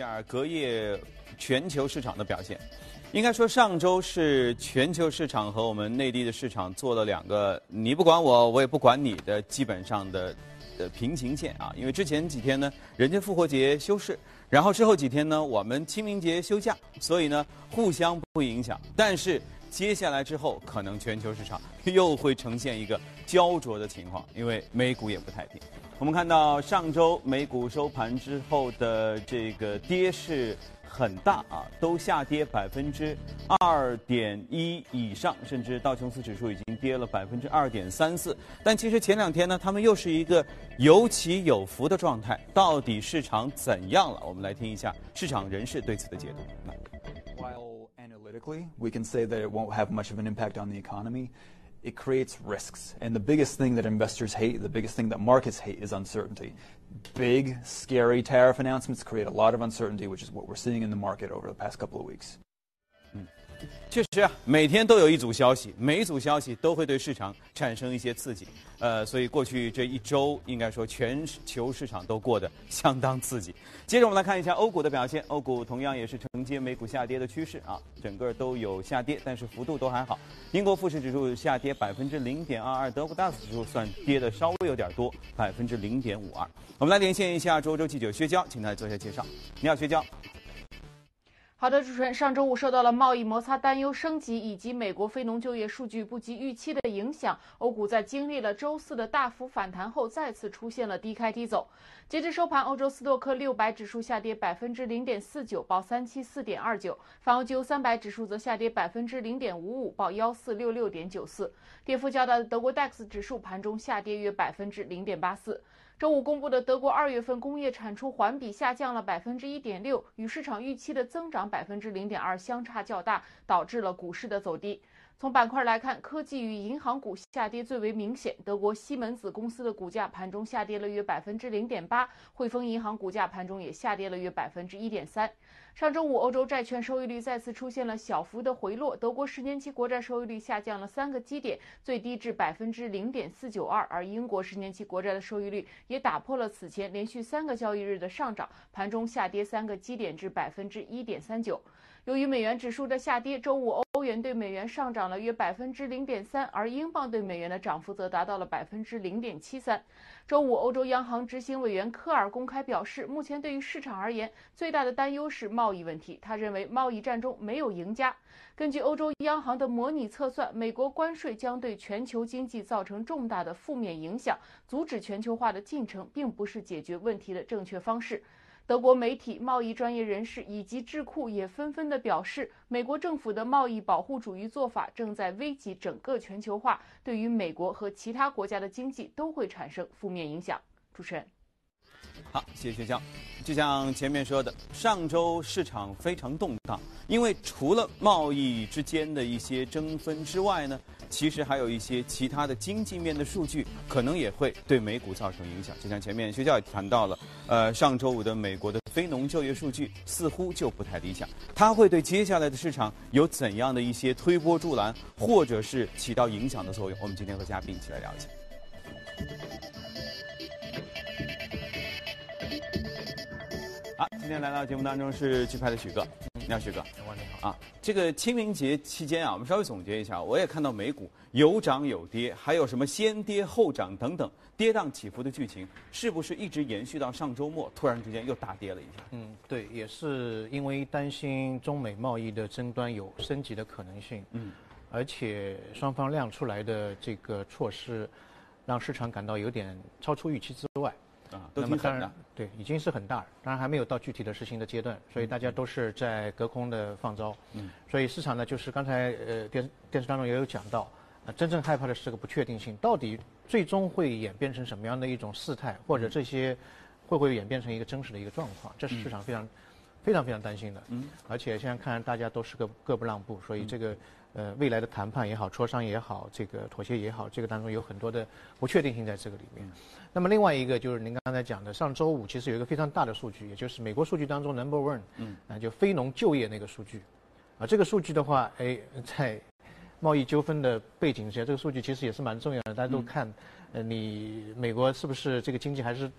下隔夜全球市场的表现。应该说，上周是全球市场和我们内地的市场做了两个你不管我，我也不管你的基本上的的平行线啊。因为之前几天呢，人家复活节休市，然后之后几天呢，我们清明节休假，所以呢，互相不影响。但是接下来之后，可能全球市场 又会呈现一个焦灼的情况，因为美股也不太平。我们看到上周美股收盘之后的这个跌势。很大啊，都下跌百分之二点一以上，甚至道琼斯指数已经跌了百分之二点三四。但其实前两天呢，他们又是一个有起有伏的状态。到底市场怎样了？我们来听一下市场人士对此的解读。While analytically we can say that it won't have much of an impact on the economy. It creates risks. And the biggest thing that investors hate, the biggest thing that markets hate, is uncertainty. Big, scary tariff announcements create a lot of uncertainty, which is what we're seeing in the market over the past couple of weeks. 确实啊，每天都有一组消息，每一组消息都会对市场产生一些刺激。呃，所以过去这一周，应该说全球市场都过得相当刺激。接着我们来看一下欧股的表现，欧股同样也是承接美股下跌的趋势啊，整个都有下跌，但是幅度都还好。英国富时指数下跌百分之零点二二，德国 DAX 指数算跌的稍微有点多，百分之零点五二。我们来连线一下周周记者薛娇，请他做一下介绍。你好，薛娇。好的，主持人，上周五受到了贸易摩擦担忧升级以及美国非农就业数据不及预期的影响，欧股在经历了周四的大幅反弹后，再次出现了低开低走。截至收盘，欧洲斯托克六百指数下跌百分之零点四九，报三七四点二九；泛欧欧三百指数则下跌百分之零点五五，报幺四六六点九四。跌幅较大的德国 DAX 指数盘中下跌约百分之零点八四。周五公布的德国二月份工业产出环比下降了百分之一点六，与市场预期的增长百分之零点二相差较大，导致了股市的走低。从板块来看，科技与银行股下跌最为明显。德国西门子公司的股价盘中下跌了约百分之零点八，汇丰银行股价盘中也下跌了约百分之一点三。上周五，欧洲债券收益率再次出现了小幅的回落，德国十年期国债收益率下降了三个基点，最低至百分之零点四九二，而英国十年期国债的收益率也打破了此前连续三个交易日的上涨，盘中下跌三个基点至百分之一点三九。由于美元指数的下跌，周五欧元对美元上涨了约百分之零点三，而英镑对美元的涨幅则达到了百分之零点七三。周五，欧洲央行执行委员科尔公开表示，目前对于市场而言，最大的担忧是贸易问题。他认为贸易战中没有赢家。根据欧洲央行的模拟测算，美国关税将对全球经济造成重大的负面影响，阻止全球化的进程并不是解决问题的正确方式。德国媒体、贸易专业人士以及智库也纷纷地表示，美国政府的贸易保护主义做法正在危及整个全球化，对于美国和其他国家的经济都会产生负面影响。主持人，好，谢谢薛江。就像前面说的，上周市场非常动荡，因为除了贸易之间的一些争分之外呢。其实还有一些其他的经济面的数据，可能也会对美股造成影响。就像前面薛教也谈到了，呃，上周五的美国的非农就业数据似乎就不太理想，它会对接下来的市场有怎样的一些推波助澜，或者是起到影响的作用？我们今天和嘉宾一起来了解。好，今天来到节目当中是剧派的许哥。你好，徐哥。你好啊！这个清明节期间啊，我们稍微总结一下，我也看到美股有涨有跌，还有什么先跌后涨等等，跌宕起伏的剧情，是不是一直延续到上周末，突然之间又大跌了一下？嗯，对，也是因为担心中美贸易的争端有升级的可能性。嗯，而且双方亮出来的这个措施，让市场感到有点超出预期之外。啊，都挺狠的。对，已经是很大了，当然还没有到具体的实行的阶段，所以大家都是在隔空的放招。嗯，所以市场呢，就是刚才呃电电视当中也有讲到，啊，真正害怕的是这个不确定性，到底最终会演变成什么样的一种事态，或者这些会不会演变成一个真实的一个状况，这是市场非常非常非常担心的。嗯，而且现在看来大家都是个各不让步，所以这个。呃，未来的谈判也好，磋商也好，这个妥协也好，这个当中有很多的不确定性在这个里面。那么另外一个就是您刚才讲的，上周五其实有一个非常大的数据，也就是美国数据当中 number one，嗯，啊，就非农就业那个数据，啊，这个数据的话，哎，在贸易纠纷的背景之下，这个数据其实也是蛮重要的。大家都看，呃，你美国是不是这个经济还是？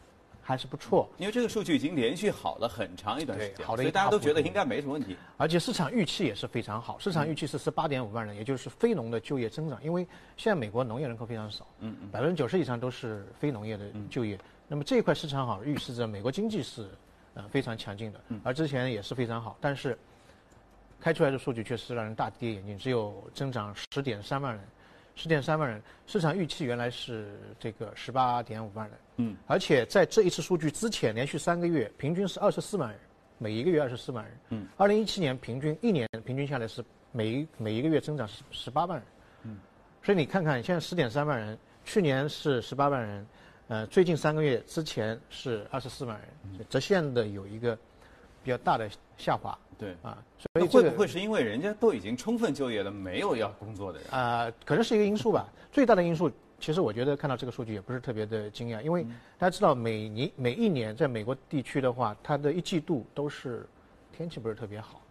还是不错。因为这个数据已经连续好了很长一段时间，好的，所以大家都觉得应该没什么问题。而且市场预期也是非常好，市场预期是十八点五万人，也就是非农的就业增长。因为现在美国农业人口非常少，嗯嗯，百分之九十以上都是非农业的就业。那么这一块市场好，预示着美国经济是呃非常强劲的，而之前也是非常好，但是开出来的数据确实让人大跌眼镜，只有增长十点三万人。十点三万人，市场预期原来是这个十八点五万人，嗯，而且在这一次数据之前，连续三个月平均是二十四万人，每一个月二十四万人，嗯，二零一七年平均一年平均下来是每每一个月增长十十八万人，嗯，所以你看看现在十点三万人，去年是十八万人，呃，最近三个月之前是二十四万人，折线的有一个比较大的下滑。对。啊，所以会不会是因为人家都已经充分就业了，没有要工作的人？啊？可能是一个因素吧。最大的因素，其实我觉得看到这个数据也不是特别的惊讶，因为大家知道每年每一年在美国地区的话，它的一季度都是天气不是特别好，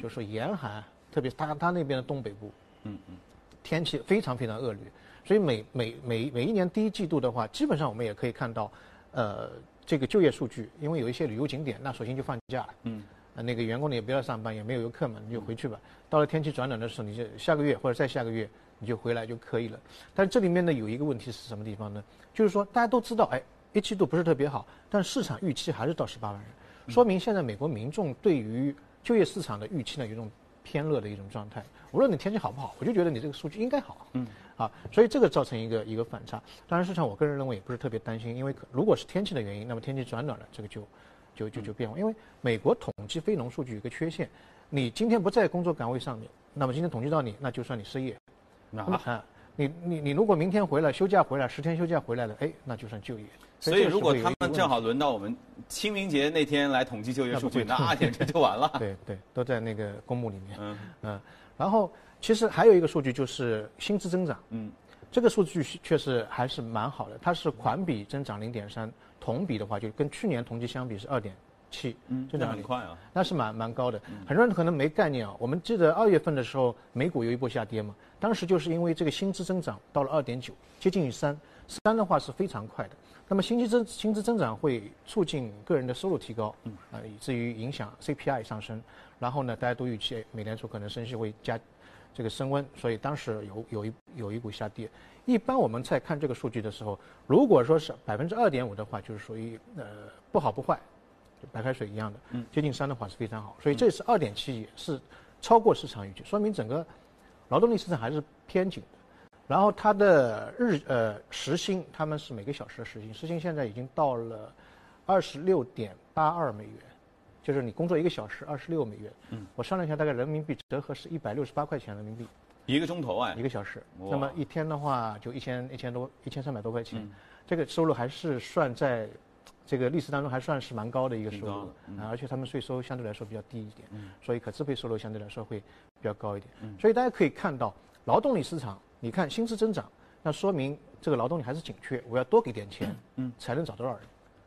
就是说严寒，特别它它那边的东北部，嗯嗯，天气非常非常恶劣，所以每每每每一年第一季度的话，基本上我们也可以看到，呃，这个就业数据，因为有一些旅游景点，那索性就放假了，嗯。啊，那个员工呢也不要上班，也没有游客嘛，你就回去吧。到了天气转暖的时候，你就下个月或者再下个月你就回来就可以了。但这里面呢有一个问题是什么地方呢？就是说大家都知道，哎，一季度不是特别好，但市场预期还是到十八万人，说明现在美国民众对于就业市场的预期呢有一种偏乐的一种状态。无论你天气好不好，我就觉得你这个数据应该好。嗯。啊，所以这个造成一个一个反差。当然，市场我个人认为也不是特别担心，因为如果是天气的原因，那么天气转暖了，这个就。就就就变化，因为美国统计非农数据有一个缺陷，你今天不在工作岗位上面，那么今天统计到你，那就算你失业。那啊，你你你如果明天回来休假回来十天休假回来了，哎，那就算就业。所以如果他们正好轮到我们清明节那天来统计就业数据，那简直就完了。对对，都在那个公墓里面。嗯嗯，然后其实还有一个数据就是薪资增长。嗯，这个数据确实还是蛮好的，它是环比增长零点三。同比的话，就跟去年同期相比是二点七，嗯，增长很快啊，那是蛮蛮高的。很多人可能没概念啊。我们记得二月份的时候，美股有一波下跌嘛，当时就是因为这个薪资增长到了二点九，接近于三，三的话是非常快的。那么薪资增薪资增长会促进个人的收入提高，嗯，啊，以至于影响 CPI 上升。然后呢，大家都预期美联储可能升息会加。这个升温，所以当时有有一有一股下跌。一般我们在看这个数据的时候，如果说是百分之二点五的话，就是属于呃不好不坏，就白开水一样的。嗯。接近三的话是非常好，所以这次二点七也是超过市场预期，说明整个劳动力市场还是偏紧的。然后它的日呃时薪，他们是每个小时的时薪，时薪现在已经到了二十六点八二美元。就是你工作一个小时二十六美元，嗯，我算了一下，大概人民币折合是一百六十八块钱人民币，一个钟头啊，一个小时，那么一天的话就一千一千多一千三百多块钱，这个收入还是算在这个历史当中还算是蛮高的一个收入，啊，而且他们税收相对来说比较低一点，嗯。所以可支配收入相对来说会比较高一点，所以大家可以看到劳动力市场，你看薪资增长，那说明这个劳动力还是紧缺，我要多给点钱，嗯，才能找多少人，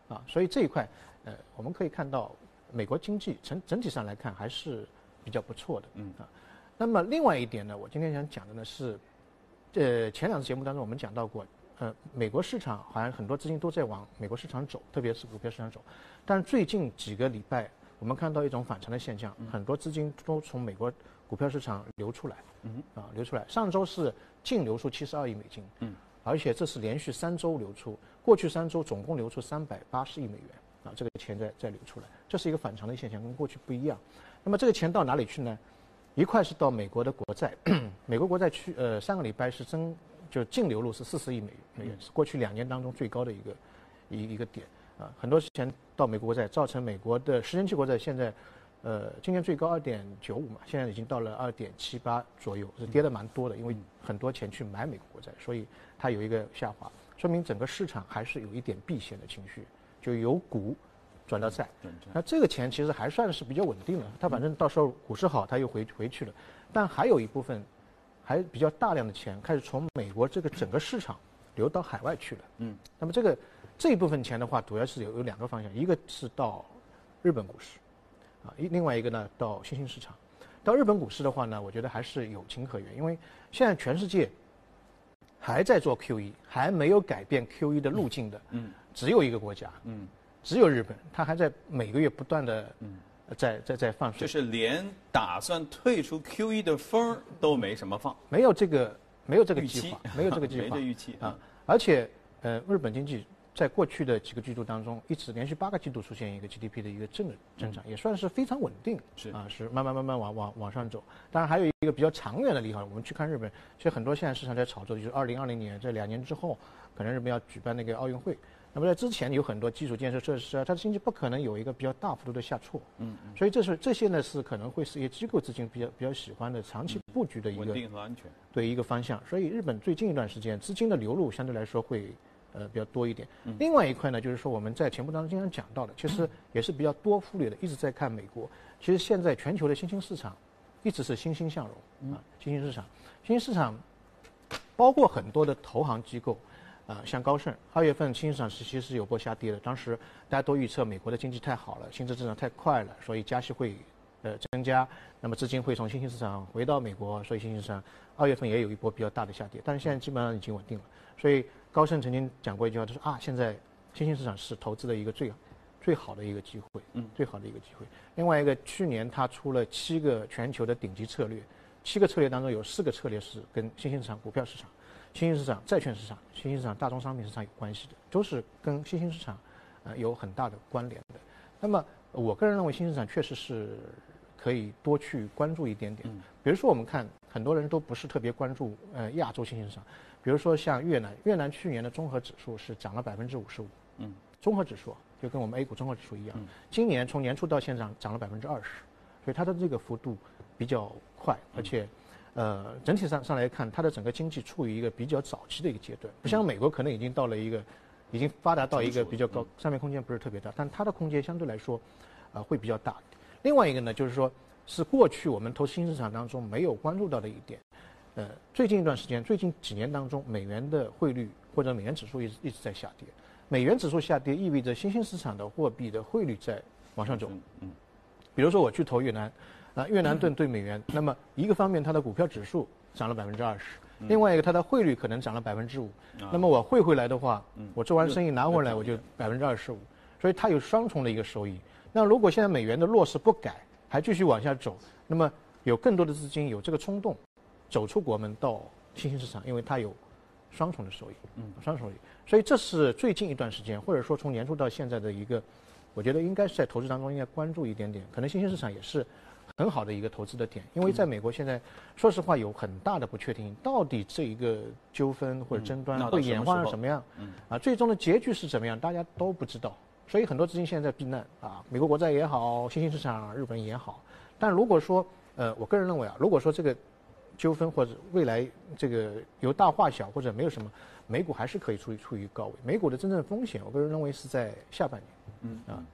啊，所以这一块，呃，我们可以看到。美国经济整整体上来看还是比较不错的，嗯。啊，那么另外一点呢，我今天想讲的呢是，呃，前两次节目当中我们讲到过，呃，美国市场好像很多资金都在往美国市场走，特别是股票市场走，但是最近几个礼拜我们看到一种反常的现象，很多资金都从美国股票市场流出来，嗯啊流出来，上周是净流出七十二亿美金，嗯，而且这是连续三周流出，过去三周总共流出三百八十亿美元。啊，这个钱在再流出来，这是一个反常的现象，跟过去不一样。那么这个钱到哪里去呢？一块是到美国的国债，美国国债去呃上个礼拜是增，就净流入是四十亿美美元，是过去两年当中最高的一个一一个点啊。很多钱到美国国债，造成美国的十年期国债现在呃今年最高二点九五嘛，现在已经到了二点七八左右，是跌的蛮多的，因为很多钱去买美国国债，所以它有一个下滑，说明整个市场还是有一点避险的情绪。就由股转到债，那这个钱其实还算是比较稳定的。它反正到时候股市好，它又回回去了。但还有一部分，还比较大量的钱开始从美国这个整个市场流到海外去了。嗯，那么这个这一部分钱的话，主要是有有两个方向，一个是到日本股市，啊，一另外一个呢到新兴市场。到日本股市的话呢，我觉得还是有情可原，因为现在全世界还在做 QE，还没有改变 QE 的路径的。嗯。只有一个国家，嗯，只有日本，它还在每个月不断的嗯。在在在放水，就是连打算退出 QE 的风都没什么放，没有这个没有这个计划，没有这个计划。没划这预期啊，而且呃，日本经济在过去的几个季度当中，一直连续八个季度出现一个 GDP 的一个正的增长，也算是非常稳定，是。啊，是慢慢慢慢往往往上走。当然还有一个比较长远的利好，我们去看日本，其实很多现在市场在炒作，就是二零二零年这两年之后，可能日本要举办那个奥运会。那么在之前有很多基础建设设施啊，它的经济不可能有一个比较大幅度的下挫，嗯，所以这是这些呢是可能会是一些机构资金比较比较喜欢的长期布局的一个稳个定和安全。对一个方向。所以日本最近一段时间资金的流入相对来说会呃比较多一点。另外一块呢，就是说我们在节目当中经常讲到的，其实也是比较多忽略的，一直在看美国。其实现在全球的新兴市场一直是欣欣向荣啊，新兴市场，新兴市场包括很多的投行机构。啊，像高盛，二月份新兴市场是其实是有波下跌的。当时大家都预测美国的经济太好了，薪资增长太快了，所以加息会呃增加，那么资金会从新兴市场回到美国，所以新兴市场二月份也有一波比较大的下跌。但是现在基本上已经稳定了。所以高盛曾经讲过一句话，他说啊，现在新兴市场是投资的一个最最好的一个机会，嗯，最好的一个机会。另外一个，去年他出了七个全球的顶级策略，七个策略当中有四个策略是跟新兴市场股票市场。新兴市场、债券市场、新兴市场、大宗商品市场有关系的，都是跟新兴市场，呃，有很大的关联的。那么，我个人认为新兴市场确实是可以多去关注一点点。比如说，我们看很多人都不是特别关注呃亚洲新兴市场，比如说像越南，越南去年的综合指数是涨了百分之五十五，嗯，综合指数就跟我们 A 股综合指数一样，今年从年初到现在涨了百分之二十，所以它的这个幅度比较快，而且。呃，整体上上来看，它的整个经济处于一个比较早期的一个阶段，不像美国可能已经到了一个，已经发达到一个比较高，上面空间不是特别大，但它的空间相对来说，呃，会比较大。另外一个呢，就是说，是过去我们投资新市场当中没有关注到的一点，呃，最近一段时间，最近几年当中，美元的汇率或者美元指数一直一直在下跌，美元指数下跌意味着新兴市场的货币的汇率在往上走。嗯，比如说我去投越南。啊，越南盾对美元，那么一个方面它的股票指数涨了百分之二十，另外一个它的汇率可能涨了百分之五，那么我汇回来的话，我做完生意拿回来我就百分之二十五，所以它有双重的一个收益。那如果现在美元的弱势不改，还继续往下走，那么有更多的资金有这个冲动，走出国门到新兴市场，因为它有双重的收益，嗯，双重收益。所以这是最近一段时间，或者说从年初到现在的一个，我觉得应该是在投资当中应该关注一点点，可能新兴市场也是。很好的一个投资的点，因为在美国现在，说实话有很大的不确定性，到底这一个纠纷或者争端会演化成什么样？啊，最终的结局是怎么样，大家都不知道。所以很多资金现在在避难啊，美国国债也好，新兴市场日本也好。但如果说，呃，我个人认为啊，如果说这个纠纷或者未来这个由大化小或者没有什么，美股还是可以处于处于高位。美股的真正风险，我个人认为是在下半年。嗯啊。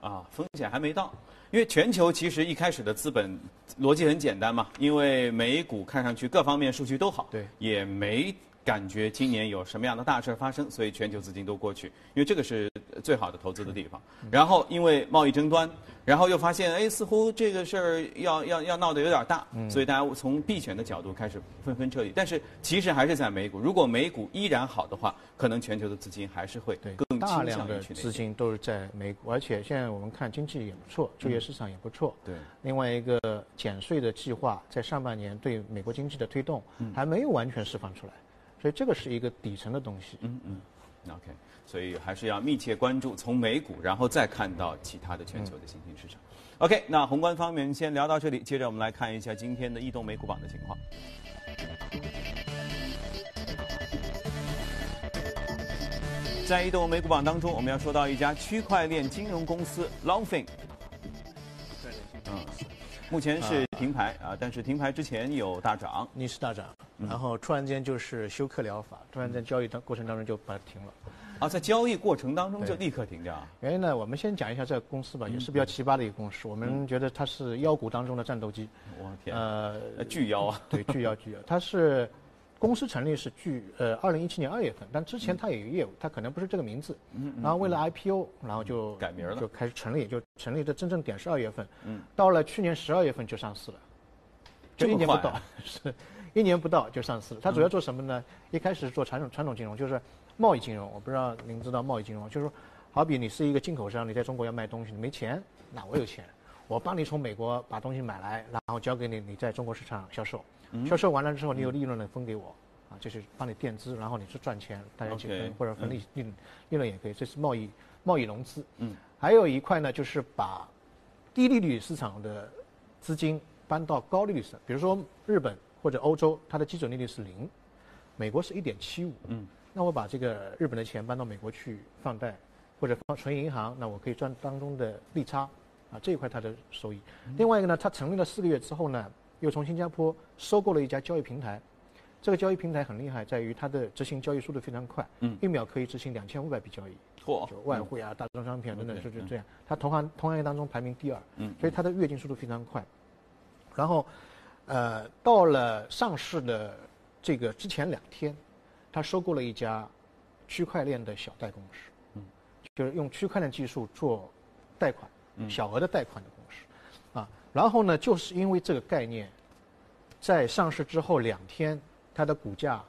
啊，风险还没到，因为全球其实一开始的资本逻辑很简单嘛，因为美股看上去各方面数据都好，对，也没感觉今年有什么样的大事发生，所以全球资金都过去，因为这个是最好的投资的地方。然后因为贸易争端。然后又发现，哎，似乎这个事儿要要要闹得有点大，所以大家从避险的角度开始纷纷撤离。但是其实还是在美股，如果美股依然好的话，可能全球的资金还是会更大量的资金都是在美股，而且现在我们看经济也不错，就业市场也不错。对。另外一个减税的计划在上半年对美国经济的推动还没有完全释放出来，所以这个是一个底层的东西。嗯嗯。OK。所以还是要密切关注，从美股，然后再看到其他的全球的新兴市场。OK，那宏观方面先聊到这里，接着我们来看一下今天的异动美股榜的情况。在移动美股榜当中，我们要说到一家区块链金融公司 Longfin。嗯，目前是停牌啊，但是停牌之前有大涨，逆势大涨，然后突然间就是休克疗法，突然间交易的过程当中就把它停了。啊，在交易过程当中就立刻停掉。原因呢，我们先讲一下这个公司吧，也是比较奇葩的一个公司。我们觉得它是妖股当中的战斗机。我天！呃，巨妖啊！对，巨妖巨妖。它是公司成立是巨呃二零一七年二月份，但之前它也有业务，它可能不是这个名字。嗯。然后为了 IPO，然后就改名了，就开始成立，就成立的真正点是二月份。嗯。到了去年十二月份就上市了，就一年不到，是一年不到就上市了。它主要做什么呢？一开始做传统传统金融，就是。贸易金融，我不知道您知道贸易金融，就是说，好比你是一个进口商，你在中国要卖东西，你没钱，那我有钱，我帮你从美国把东西买来，然后交给你，你在中国市场销售，销售完了之后，你有利润了分给我，啊，就是帮你垫资，然后你去赚钱，大家一起分或者分利利利润也可以，这是贸易贸易融资。嗯，还有一块呢，就是把低利率市场的资金搬到高利率市场，比如说日本或者欧洲，它的基准利率是零，美国是一点七五。嗯，那我把这个日本的钱搬到美国去放贷，或者放存银行，那我可以赚当中的利差，啊，这一块它的收益。另外一个呢，它成立了四个月之后呢，又从新加坡收购了一家交易平台。这个交易平台很厉害，在于它的执行交易速度非常快，嗯一秒可以执行两千五百笔交易。嚯就外汇啊、大宗商品啊等等，就是就这样。它同行同行业当中排名第二，嗯所以它的跃进速度非常快。然后，呃，到了上市的这个之前两天，它收购了一家区块链的小贷公司，嗯，就是用区块链技术做贷款，嗯。小额的贷款的公司，啊，然后呢，就是因为这个概念，在上市之后两天，它的股价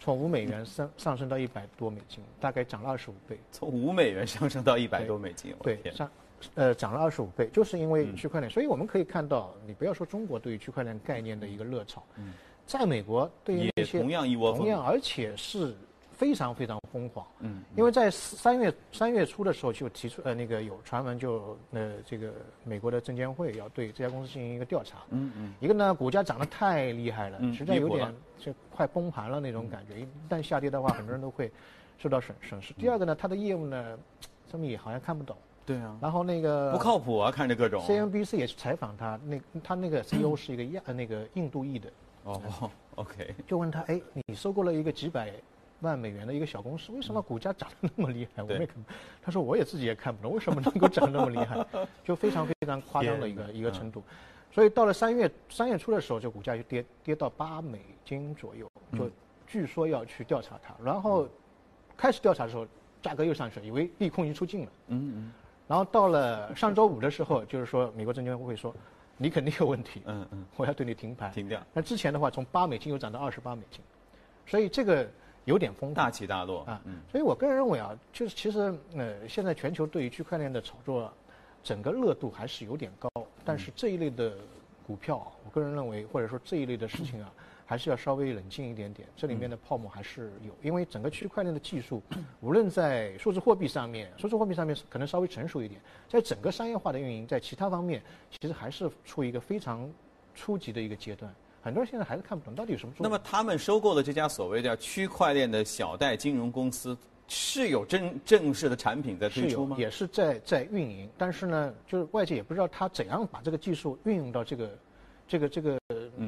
从五美元上上升到一百多美金，大概涨了二十五倍。从五美元上升到一百多美金，对，上，呃，涨了二十五倍，就是因为嗯。区块链。所以我们可以看到，你不要说中国对于区块链概念的一个热潮，嗯在美国对于那些同样一窝蜂同样，而且是非常非常疯狂。嗯，因为在三月三月初的时候就提出，呃，那个有传闻就呃这个美国的证监会要对这家公司进行一个调查。嗯嗯一个呢，股价涨得太厉害了，嗯实在有点就快崩盘了那种感觉。一旦下跌的话，很多人都会受到损损失。第二个呢，它的业务呢，这么也好像看不懂。对啊，然后那个不靠谱啊，看着各种 CNBC 也去采访他，那他那个 CEO 是一个亚呃那个印度裔的，哦，OK，就问他，哎，你收购了一个几百万美元的一个小公司，为什么股价涨得那么厉害？我也看，他说我也自己也看不懂，为什么能够涨得那么厉害？就非常非常夸张的一个一个程度。所以到了三月三月初的时候，这股价就跌跌到八美金左右，就嗯据说要去调查它。然后开始调查的时候，价格又上去了，以为利空已经出尽了。嗯嗯然后到了上周五的时候，就是说美国证监会说，你肯定有问题，嗯嗯，我要对你停牌。停掉，那之前的话，从八美金又涨到二十八美金，所以这个有点风大起大落啊。嗯所以我个人认为啊，就是其实呃，现在全球对于区块链的炒作，整个热度还是有点高，但是这一类的股票啊，我个人认为，或者说这一类的事情啊。还是要稍微冷静一点点，这里面的泡沫还是有，因为整个区块链的技术，无论在数字货币上面，数字货币上面可能稍微成熟一点，在整个商业化的运营，在其他方面，其实还是处于一个非常初级的一个阶段。很多人现在还是看不懂到底有什么作用。那么他们收购的这家所谓的区块链的小贷金融公司，是有正正式的产品在推出吗？也是在在运营，但是呢，就是外界也不知道他怎样把这个技术运用到这个这个这个、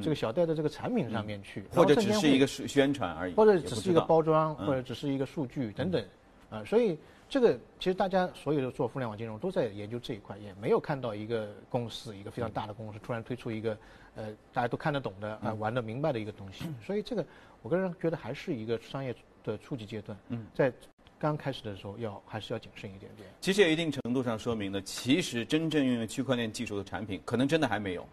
这个小贷的这个产品上面去，嗯。或者只是一个宣宣传而已，或者只是一个包装，嗯。或者只是一个数据等等，啊，所以这个其实大家所有的做互联网金融都在研究这一块，也没有看到一个公司，一个非常大的公司突然推出一个呃大家都看得懂的啊、嗯。玩得明白的一个东西，所以这个我个人觉得还是一个商业的初级阶段，嗯。在刚开始的时候要还是要谨慎一点点。其实也一定程度上说明了，其实真正运用区块链技术的产品，可能真的还没有，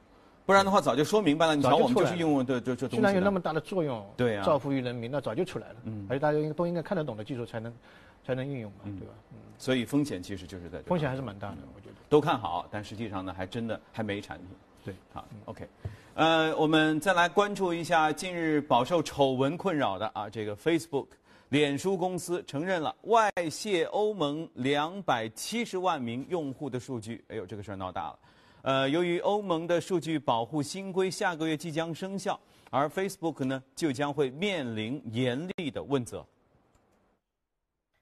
不然的话早就说明白了。你瞧，我们就是用的这这东既。然有那么大的作用，对啊造福于人民，那早就出来了。嗯而且大家应该都应该看得懂的技术才能才能运用嘛，嗯对吧？嗯，所以风险其实就是在这。风险还是蛮大的，我觉得。都看好，但实际上呢，还真的还没产品。对，好，OK，呃，我们再来关注一下近日饱受丑闻困扰的啊，这个 Facebook，脸书公司承认了外泄欧盟两百七十万名用户的数据。哎呦，这个事儿闹大了。呃，由于欧盟的数据保护新规下个月即将生效，而 Facebook 呢就将会面临严厉的问责。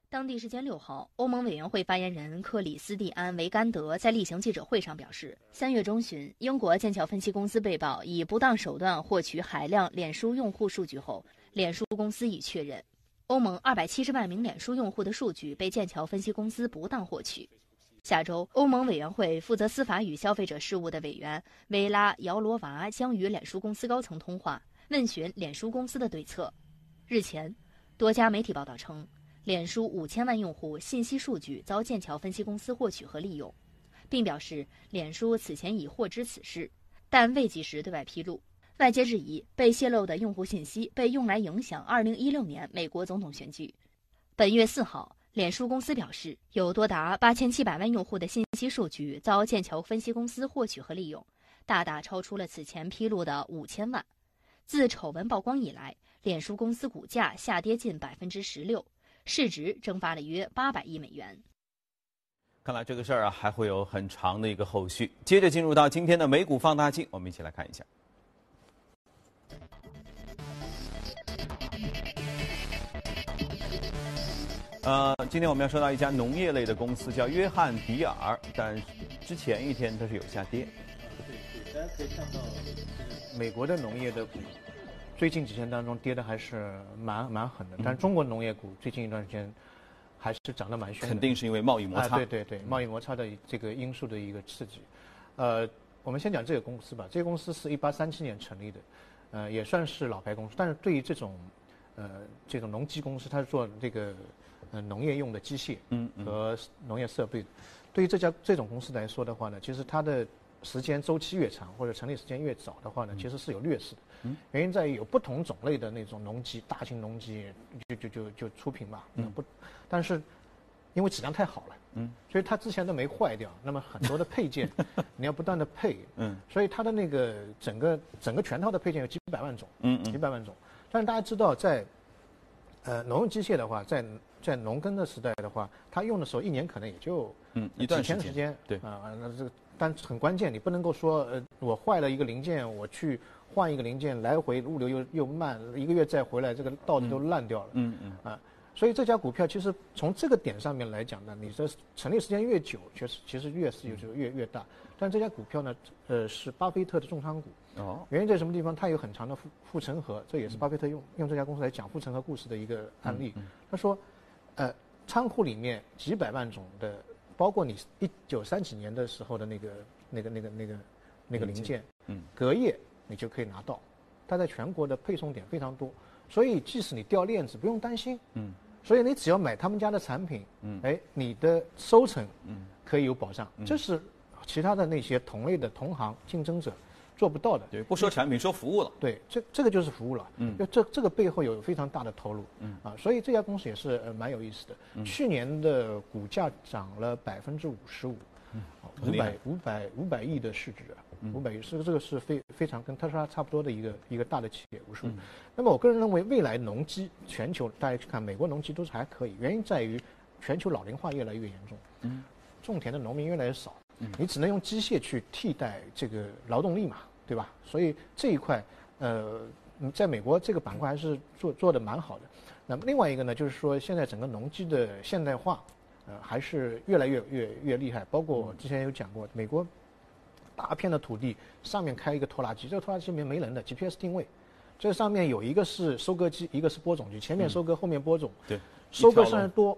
当地时间六号，欧盟委员会发言人克里斯蒂安·维甘德在例行记者会上表示，三月中旬，英国剑桥分析公司被曝以不当手段获取海量脸书用户数据后，脸书公司已确认，欧盟二百七十万名脸书用户的数据被剑桥分析公司不当获取。下周，欧盟委员会负责司法与消费者事务的委员维拉·姚罗娃将与脸书公司高层通话，问询脸书公司的对策。日前，多家媒体报道称。脸书五千万用户信息数据遭剑桥分析公司获取和利用，并表示脸书此前已获知此事，但未及时对外披露。外界质疑被泄露的用户信息被用来影响2016年美国总统选举。本月四号，脸书公司表示，有多达八千七百万用户的信息数据遭剑桥分析公司获取和利用，大大超出了此前披露的五千万。自丑闻曝光以来，脸书公司股价下跌近百分之十六，市值蒸发了约八百亿美元。看来这个事儿啊，还会有很长的一个后续。接着进入到今天的美股放大镜，我们一起来看一下。呃，今天我们要说到一家农业类的公司，叫约翰迪尔，但之前一天它是有下跌。对，大家可以看到，美国的农业的股最近几天当中跌的还是蛮蛮狠的，但是中国农业股最近一段时间还是涨得蛮凶的。肯定是因为贸易摩擦。对对对，贸易摩擦的这个因素的一个刺激。呃，我们先讲这个公司吧，这个公司是一八三七年成立的，呃，也算是老牌公司，但是对于这种呃这种农机公司，它是做这个。呃，农业用的机械和农业设备，对于这家这种公司来说的话呢，其实它的时间周期越长或者成立时间越早的话呢，其实是有劣势的。原因在于有不同种类的那种农机，大型农机就就就就出品嘛。不，但是因为质量太好了，嗯所以它之前都没坏掉。那么很多的配件 你要不断的配，嗯所以它的那个整个整个全套的配件有几百万种，嗯嗯几百万种。但是大家知道，在呃农用机械的话，在在农耕的时代的话，它用的时候一年可能也就嗯一段时间，对啊，那这个但很关键，你不能够说呃我坏了一个零件，我去换一个零件，来回物流又又慢，一个月再回来，这个道子都烂掉了，嗯嗯啊，所以这家股票其实从这个点上面来讲呢，你这成立时间越久，确实其实越是就越越大。但这家股票呢，呃是巴菲特的重仓股，哦，原因在什么地方？它有很长的护护城河，这也是巴菲特用用这家公司来讲护城河故事的一个案例。他说。呃，仓库里面几百万种的，包括你一九三几年的时候的那个、那个、那个、那个、那个零件，嗯，隔夜你就可以拿到。它在全国的配送点非常多，所以即使你掉链子，不用担心。嗯，所以你只要买他们家的产品，嗯，哎，你的收成，嗯，可以有保障。这是其他的那些同类的同行竞争者。做不到的，对，不说产品，说服务了。对，这这个就是服务了。嗯，就这这个背后有非常大的投入。嗯。啊，所以这家公司也是呃蛮有意思的。去年的股价涨了百分之五十五，五百五百五百亿的市值，五百亿，是这个是非非常跟特斯拉差不多的一个一个大的企业，五十五。那么我个人认为，未来农机全球大家去看，美国农机都是还可以，原因在于全球老龄化越来越严重，嗯，种田的农民越来越少，嗯，你只能用机械去替代这个劳动力嘛。对吧？所以这一块，呃，在美国这个板块还是做做的蛮好的。那么另外一个呢，就是说现在整个农机的现代化，呃，还是越来越越越厉害。包括我之前有讲过，美国大片的土地上面开一个拖拉机，这个拖拉机里面没人的 GPS 定位，这上面有一个是收割机，一个是播种机，前面收割，后面播种。对，收割上多，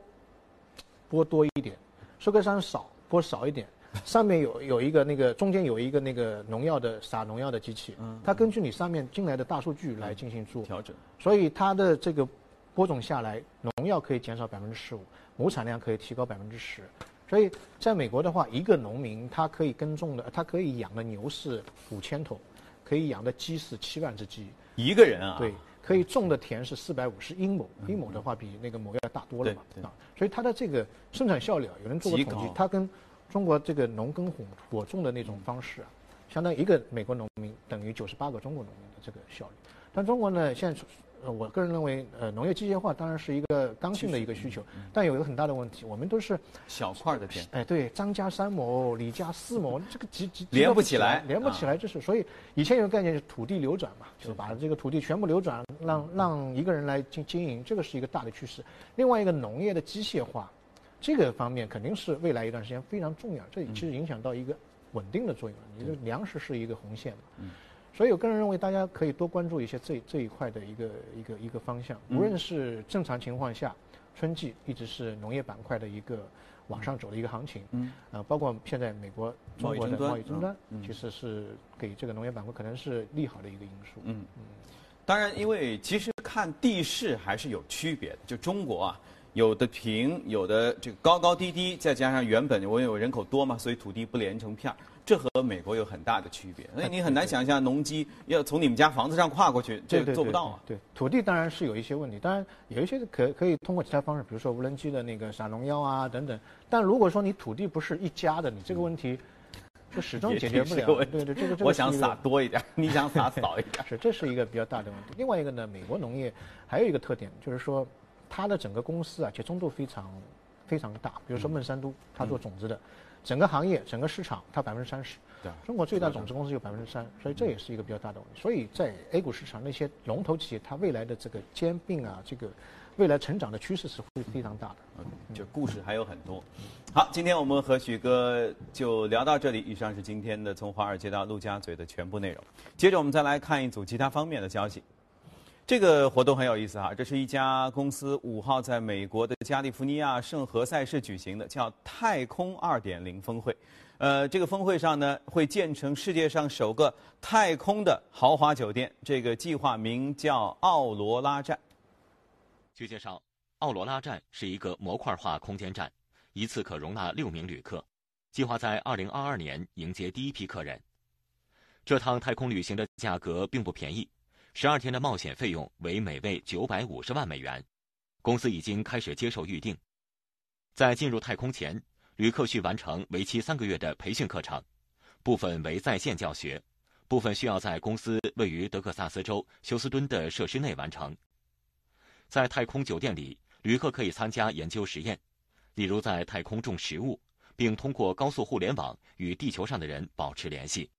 播多一点；收割上少，播少一点。上面有有一个那个中间有一个那个农药的撒农药的机器，它根据你上面进来的大数据来进行做调整，所以它的这个播种下来，农药可以减少百分之十五，亩产量可以提高百分之十，所以在美国的话，一个农民他可以耕种的，他可以养的牛是五千头，可以养的鸡是七万只鸡，一个人啊，对，可以种的田是四百五十英亩，英亩的话比那个亩要大多了嘛，啊，所以它的这个生产效率啊，有人做过统计，它跟中国这个农耕火火种的那种方式啊，相当于一个美国农民等于九十八个中国农民的这个效率。但中国呢，现在呃，我个人认为，呃，农业机械化当然是一个刚性的一个需求，但有一个很大的问题，我们都是小块的田。哎，对，张家三亩，李家四亩，这个集集连不起来，连不起来，就是所以以前有个概念是土地流转嘛，就是把这个土地全部流转，让让一个人来经经营，这个是一个大的趋势。另外一个农业的机械化。这个方面肯定是未来一段时间非常重要，这其实影响到一个稳定的作用。你的粮食是一个红线嘛，所以我个人认为大家可以多关注一些这这一块的一个一个一个方向。无论是正常情况下，春季一直是农业板块的一个往上走的一个行情，嗯啊，包括现在美国中国的贸易争端，其实是给这个农业板块可能是利好的一个因素。嗯嗯，当然，因为其实看地势还是有区别的，就中国啊。有的平，有的这个高高低低，再加上原本我有人口多嘛，所以土地不连成片儿，这和美国有很大的区别。所以你很难想象农机要从你们家房子上跨过去，这个做不到啊。对，土地当然是有一些问题，当然有一些可可以通过其他方式，比如说无人机的那个撒农药啊等等。但如果说你土地不是一家的，你这个问题就始终解决不了。对对，这个这个我想撒多一点，你想撒少一点，是这是一个比较大的问题。另外一个呢，美国农业还有一个特点就是说。它的整个公司啊，集中度非常非常大。比如说孟山都，它做种子的，整个行业、整个市场，它百分之三十。对，中国最大种子公司有百分之三，所以这也是一个比较大的问题。所以在 A 股市场，那些龙头企业，它未来的这个兼并啊，这个未来成长的趋势是会非常大的。就故事还有很多。好，今天我们和许哥就聊到这里。以上是今天的从华尔街到陆家嘴的全部内容。接着我们再来看一组其他方面的消息。这个活动很有意思哈，这是一家公司五号在美国的加利福尼亚圣何塞市举行的，叫“太空二点零”峰会。呃，这个峰会上呢，会建成世界上首个太空的豪华酒店。这个计划名叫奥罗拉站。据介绍，奥罗拉站是一个模块化空间站，一次可容纳六名旅客，计划在二零二二年迎接第一批客人。这趟太空旅行的价格并不便宜。十二天的冒险费用为每位九百五十万美元，公司已经开始接受预定。在进入太空前，旅客需完成为期三个月的培训课程，部分为在线教学，部分需要在公司位于德克萨斯州休斯敦的设施内完成。在太空酒店里，旅客可以参加研究实验，例如在太空种食物，并通过高速互联网与地球上的人保持联系。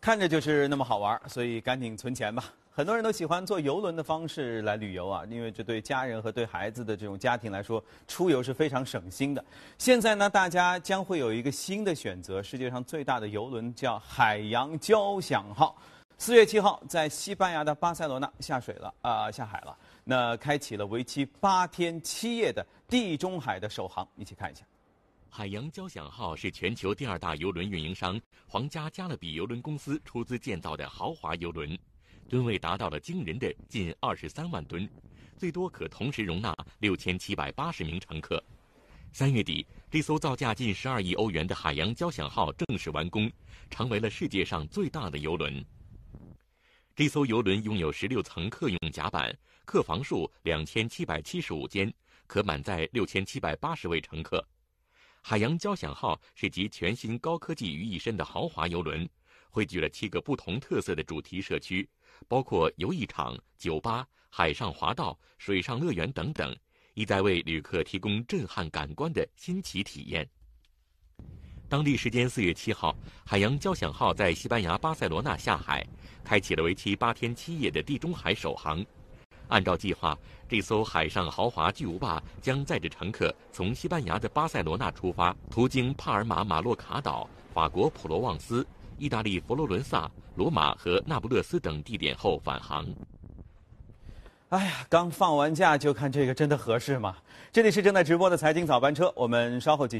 看着就是那么好玩，所以赶紧存钱吧。很多人都喜欢坐游轮的方式来旅游啊，因为这对家人和对孩子的这种家庭来说，出游是非常省心的。现在呢，大家将会有一个新的选择，世界上最大的游轮叫海洋交响号，四月七号在西班牙的巴塞罗那下水了啊，下海了。那开启了为期八天七夜的地中海的首航，一起看一下。海洋交响号是全球第二大邮轮运营商皇家加勒比邮轮公司出资建造的豪华邮轮，吨位达到了惊人的近二十三万吨，最多可同时容纳六千七百八十名乘客。三月底，这艘造价近十二亿欧元的海洋交响号正式完工，成为了世界上最大的邮轮。这艘邮轮拥有十六层客用甲板，客房数两千七百七十五间，可满载六千七百八十位乘客。海洋交响号是集全新高科技于一身的豪华游轮，汇聚了七个不同特色的主题社区，包括游艺场、酒吧、海上滑道、水上乐园等等，意在为旅客提供震撼感官的新奇体验。当地时间四月七号，海洋交响号在西班牙巴塞罗那下海，开启了为期八天七夜的地中海首航。按照计划，这艘海上豪华巨无霸将载着乘客从西班牙的巴塞罗那出发，途经帕尔马、马洛卡岛、法国普罗旺斯、意大利佛罗伦萨、罗马和那不勒斯等地点后返航。哎呀，刚放完假就看这个，真的合适吗？这里是正在直播的财经早班车，我们稍后继续。